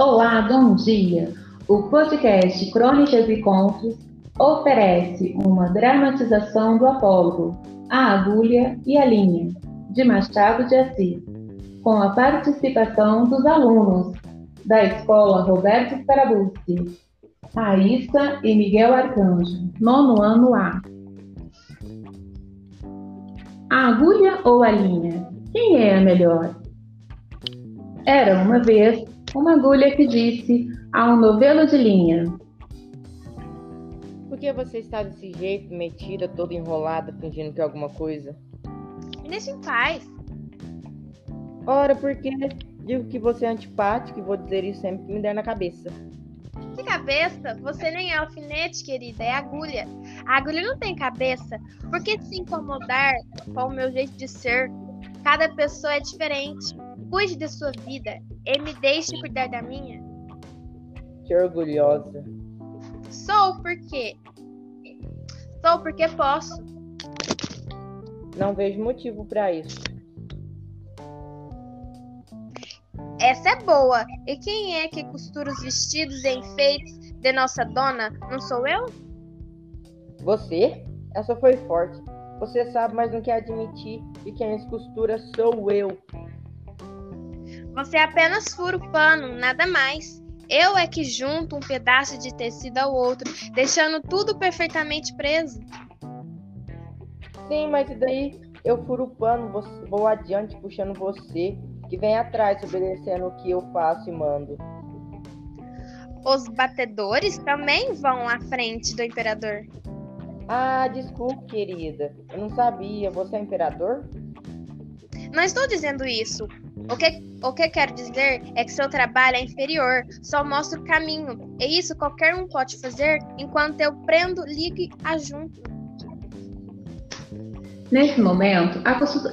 Olá, bom dia! O podcast Crônicas e Contos oferece uma dramatização do apólogo A Agulha e a Linha, de Machado de Assis, com a participação dos alunos da Escola Roberto Scarabucci, Raíssa e Miguel Arcanjo, nono ano A. A agulha ou a linha? Quem é a melhor? Era uma vez uma agulha que disse a um novelo de linha: Por que você está desse jeito, metida, toda enrolada, fingindo que é alguma coisa? Me deixa em paz. Ora, porque digo que você é antipático e vou dizer isso sempre que me der na cabeça. Que cabeça? Você nem é alfinete, querida, é agulha. A agulha não tem cabeça. Por que se incomodar com o meu jeito de ser? Cada pessoa é diferente. Cuide de sua vida e me deixe cuidar da minha. Que orgulhosa. Sou porque. Sou porque posso. Não vejo motivo para isso. Essa é boa. E quem é que costura os vestidos e enfeites de nossa dona? Não sou eu? Você? Essa foi forte. Você sabe mais do que admitir que quem as costura sou eu. Você apenas fura o pano, nada mais. Eu é que junto um pedaço de tecido ao outro, deixando tudo perfeitamente preso. Sim, mas e daí? Eu furo o pano, vou adiante puxando você, que vem atrás obedecendo o que eu faço e mando. Os batedores também vão à frente do imperador. Ah, desculpe, querida. Eu não sabia. Você é imperador? Não estou dizendo isso. O que, o que quero dizer é que seu trabalho é inferior, só mostra o caminho. E isso qualquer um pode fazer enquanto eu prendo, ligue a junto. Nesse momento,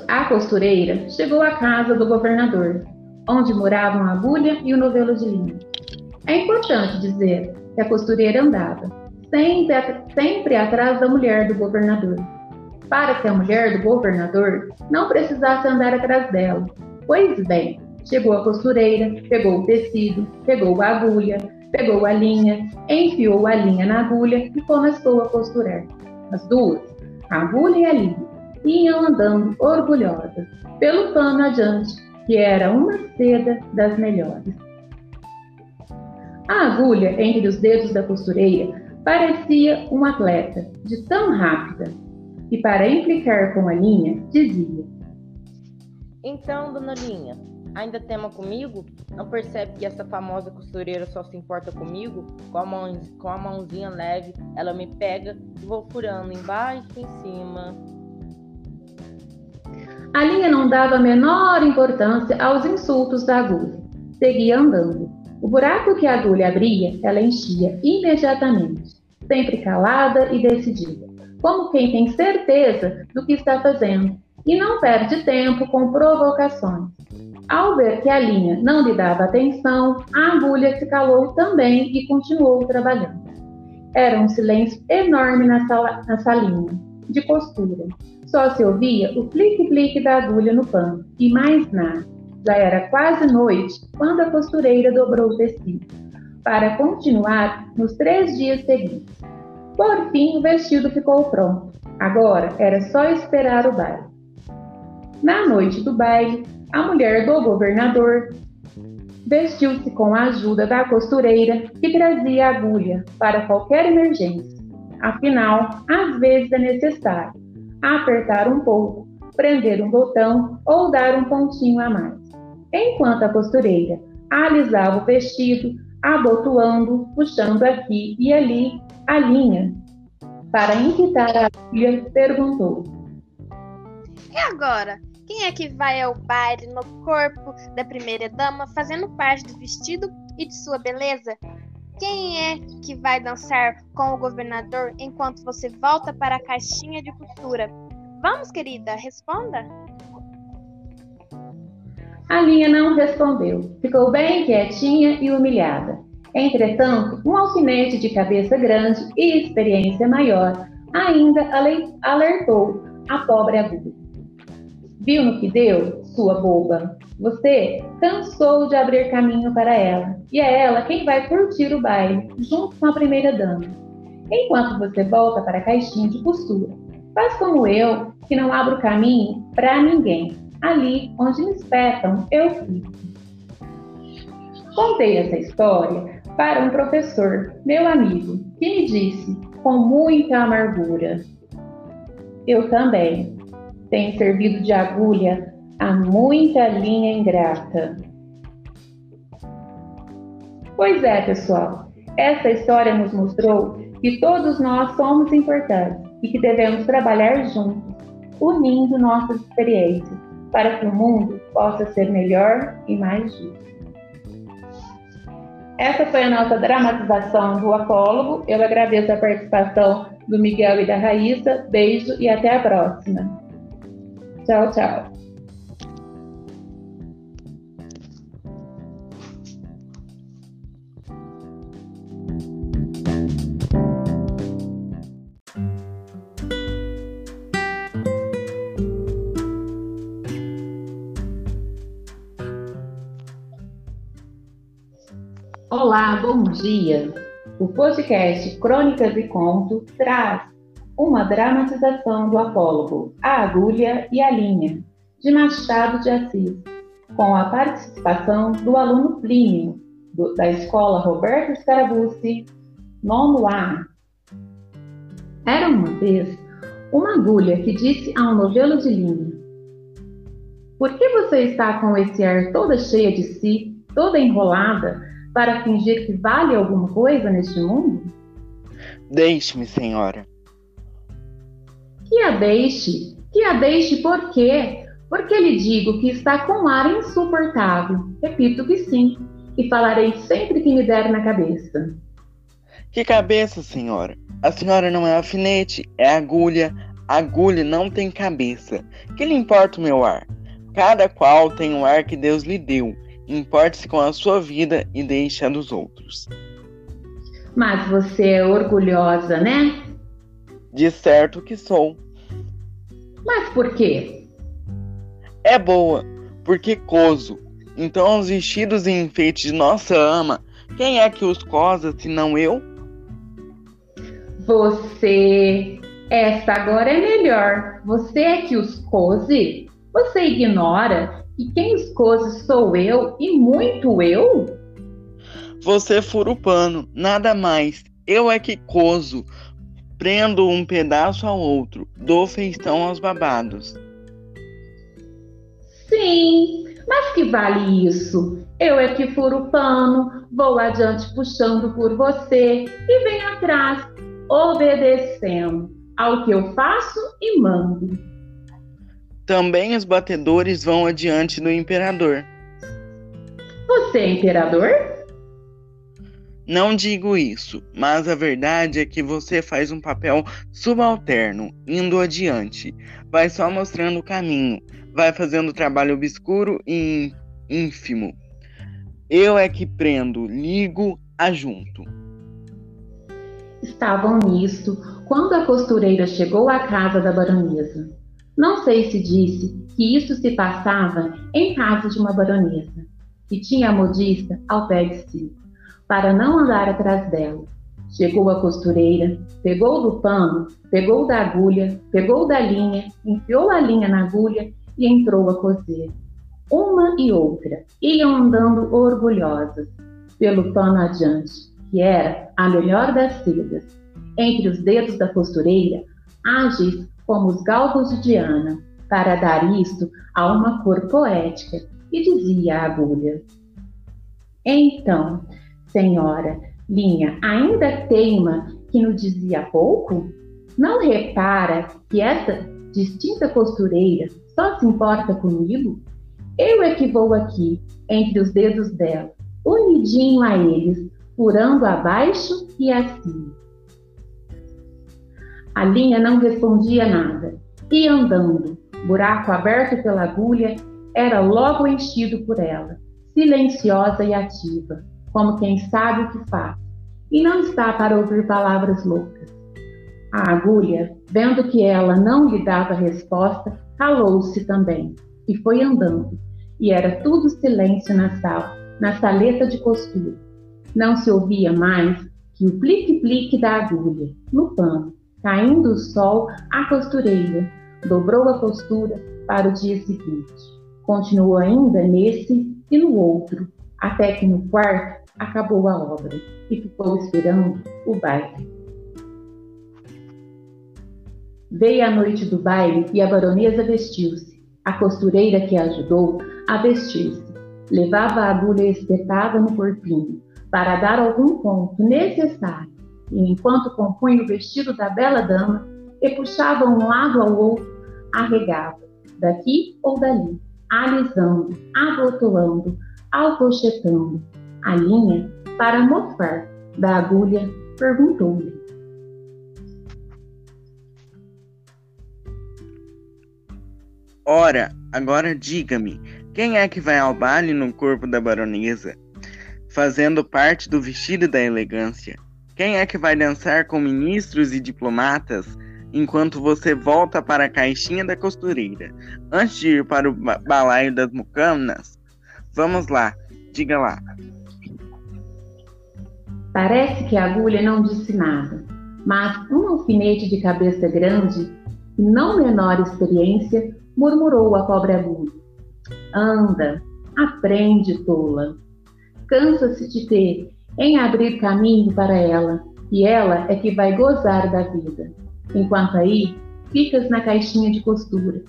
a costureira chegou à casa do governador, onde moravam a agulha e o novelo de linha. É importante dizer que a costureira andava sempre, sempre atrás da mulher do governador, para que a mulher do governador não precisasse andar atrás dela. Pois bem, chegou a costureira, pegou o tecido, pegou a agulha, pegou a linha, enfiou a linha na agulha e começou a costurar. As duas, a agulha e a linha, iam andando orgulhosas pelo pano adiante, que era uma seda das melhores. A agulha entre os dedos da costureira parecia um atleta, de tão rápida, e para implicar com a linha, dizia: Então, dona Linha, ainda tema comigo? Não percebe que essa famosa costureira só se importa comigo? Com a, mão, com a mãozinha leve, ela me pega e vou furando embaixo e em cima. A linha não dava a menor importância aos insultos da agulha. Seguia andando. O buraco que a agulha abria, ela enchia imediatamente, sempre calada e decidida, como quem tem certeza do que está fazendo e não perde tempo com provocações. Ao ver que a linha não lhe dava atenção, a agulha se calou também e continuou trabalhando. Era um silêncio enorme na, sala, na salinha de costura. Só se ouvia o clique-clique da agulha no pano e mais nada. Já era quase noite quando a costureira dobrou o tecido, para continuar nos três dias seguintes. Por fim, o vestido ficou pronto. Agora era só esperar o baile. Na noite do baile, a mulher do governador vestiu-se com a ajuda da costureira que trazia agulha para qualquer emergência. Afinal, às vezes é necessário apertar um pouco, prender um botão ou dar um pontinho a mais enquanto a costureira alisava o vestido, abotoando, puxando aqui e ali a linha. Para inquitar a filha, perguntou: E agora? Quem é que vai ao baile no corpo da primeira dama, fazendo parte do vestido e de sua beleza? Quem é que vai dançar com o governador enquanto você volta para a caixinha de costura? Vamos, querida, responda. A linha não respondeu, ficou bem quietinha e humilhada. Entretanto, um alfinete de cabeça grande e experiência maior ainda alertou a pobre agulha. Viu no que deu, sua boba? Você cansou de abrir caminho para ela, e é ela quem vai curtir o baile, junto com a primeira dama. Enquanto você volta para a caixinha de costura, faz como eu, que não abro caminho para ninguém. Ali onde me espetam, eu fico. Contei essa história para um professor, meu amigo, que me disse, com muita amargura: Eu também tenho servido de agulha a muita linha ingrata. Pois é, pessoal, essa história nos mostrou que todos nós somos importantes e que devemos trabalhar juntos, unindo nossas experiências, para que o mundo possa ser melhor e mais justo. Essa foi a nossa dramatização do Apólogo. Eu agradeço a participação do Miguel e da Raíssa. Beijo e até a próxima. Tchau, tchau. Olá, bom dia! O podcast Crônicas e Conto traz uma dramatização do Apólogo, A Agulha e a Linha, de Machado de Assis, com a participação do aluno Plínio, do, da escola Roberto Scarabucci, nono A. Era uma vez uma agulha que disse a um novelo de linha: Por que você está com esse ar toda cheia de si, toda enrolada? para fingir que vale alguma coisa neste mundo? Deixe-me, senhora. Que a deixe? Que a deixe por quê? Porque lhe digo que está com um ar insuportável. Repito que sim, e falarei sempre que me der na cabeça. Que cabeça, senhora? A senhora não é alfinete, é agulha. agulha não tem cabeça. Que lhe importa o meu ar? Cada qual tem o ar que Deus lhe deu. Importe-se com a sua vida e deixe a dos outros. Mas você é orgulhosa, né? De certo que sou. Mas por quê? É boa, porque coso. Então os vestidos e enfeites de nossa ama, quem é que os cosa se não eu? Você. Essa agora é melhor. Você é que os cose? Você ignora e quem escose sou eu e muito eu? Você fura o pano, nada mais. Eu é que coso, prendo um pedaço ao outro, dou feição aos babados. Sim, mas que vale isso? Eu é que furo o pano, vou adiante puxando por você e venho atrás, obedecendo ao que eu faço e mando. Também os batedores vão adiante do imperador. Você é imperador? Não digo isso, mas a verdade é que você faz um papel subalterno, indo adiante. Vai só mostrando o caminho, vai fazendo trabalho obscuro e ínfimo. Eu é que prendo, ligo, ajunto. Estavam nisto quando a costureira chegou à casa da baronesa. Não sei se disse que isso se passava em casa de uma baronesa, que tinha a modista ao pé de si, para não andar atrás dela. Chegou a costureira, pegou do pano, pegou da agulha, pegou da linha, enfiou a linha na agulha e entrou a coser. Uma e outra iam andando orgulhosas pelo pano adiante, que era a melhor das sedas. Entre os dedos da costureira, ágeis como os galgos de Diana, para dar isto a uma cor poética, e dizia a agulha. Então, senhora, linha ainda teima que nos dizia pouco? Não repara que essa distinta costureira só se importa comigo? Eu é que vou aqui, entre os dedos dela, unidinho a eles, furando abaixo e acima. A linha não respondia nada. E andando, buraco aberto pela agulha, era logo enchido por ela, silenciosa e ativa, como quem sabe o que faz, e não está para ouvir palavras loucas. A agulha, vendo que ela não lhe dava resposta, calou-se também e foi andando, e era tudo silêncio na sala, na saleta de costura. Não se ouvia mais que o plique-plique da agulha no pano. Caindo o sol, a costureira dobrou a costura para o dia seguinte. Continuou ainda nesse e no outro, até que no quarto acabou a obra e ficou esperando o baile. Veio a noite do baile e a baronesa vestiu-se. A costureira que a ajudou a vestir-se levava a agulha espetada no corpinho para dar algum ponto necessário, e enquanto compunha o vestido da bela dama e puxava um lado ao outro, arregava, daqui ou dali, alisando, abotoando, alcochetando a linha para mofar da agulha, perguntou-lhe. Ora, agora diga-me, quem é que vai ao baile no corpo da baronesa, fazendo parte do vestido da elegância? Quem é que vai dançar com ministros e diplomatas enquanto você volta para a caixinha da costureira? Antes de ir para o balaio das mucamas? Vamos lá, diga lá. Parece que a agulha não disse nada, mas um alfinete de cabeça grande e não menor experiência murmurou a pobre agulha. Anda, aprende, tola. Cansa-se de ter em abrir caminho para ela, e ela é que vai gozar da vida. Enquanto aí, ficas na caixinha de costura,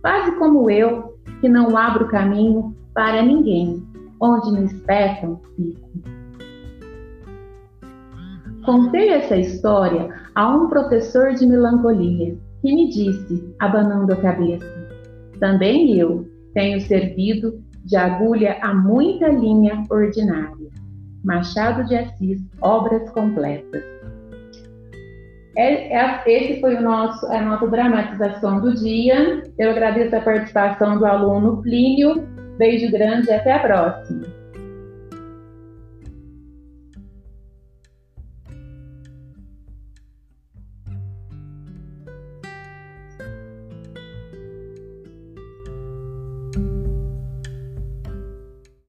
quase como eu, que não abro caminho para ninguém, onde me espetam, fico. Contei essa história a um professor de melancolia, que me disse, abanando a cabeça: Também eu tenho servido de agulha a muita linha ordinária. Machado de Assis, obras completas. É, é, esse foi o nosso, a nossa dramatização do dia. Eu agradeço a participação do aluno Plínio. Beijo grande e até a próxima.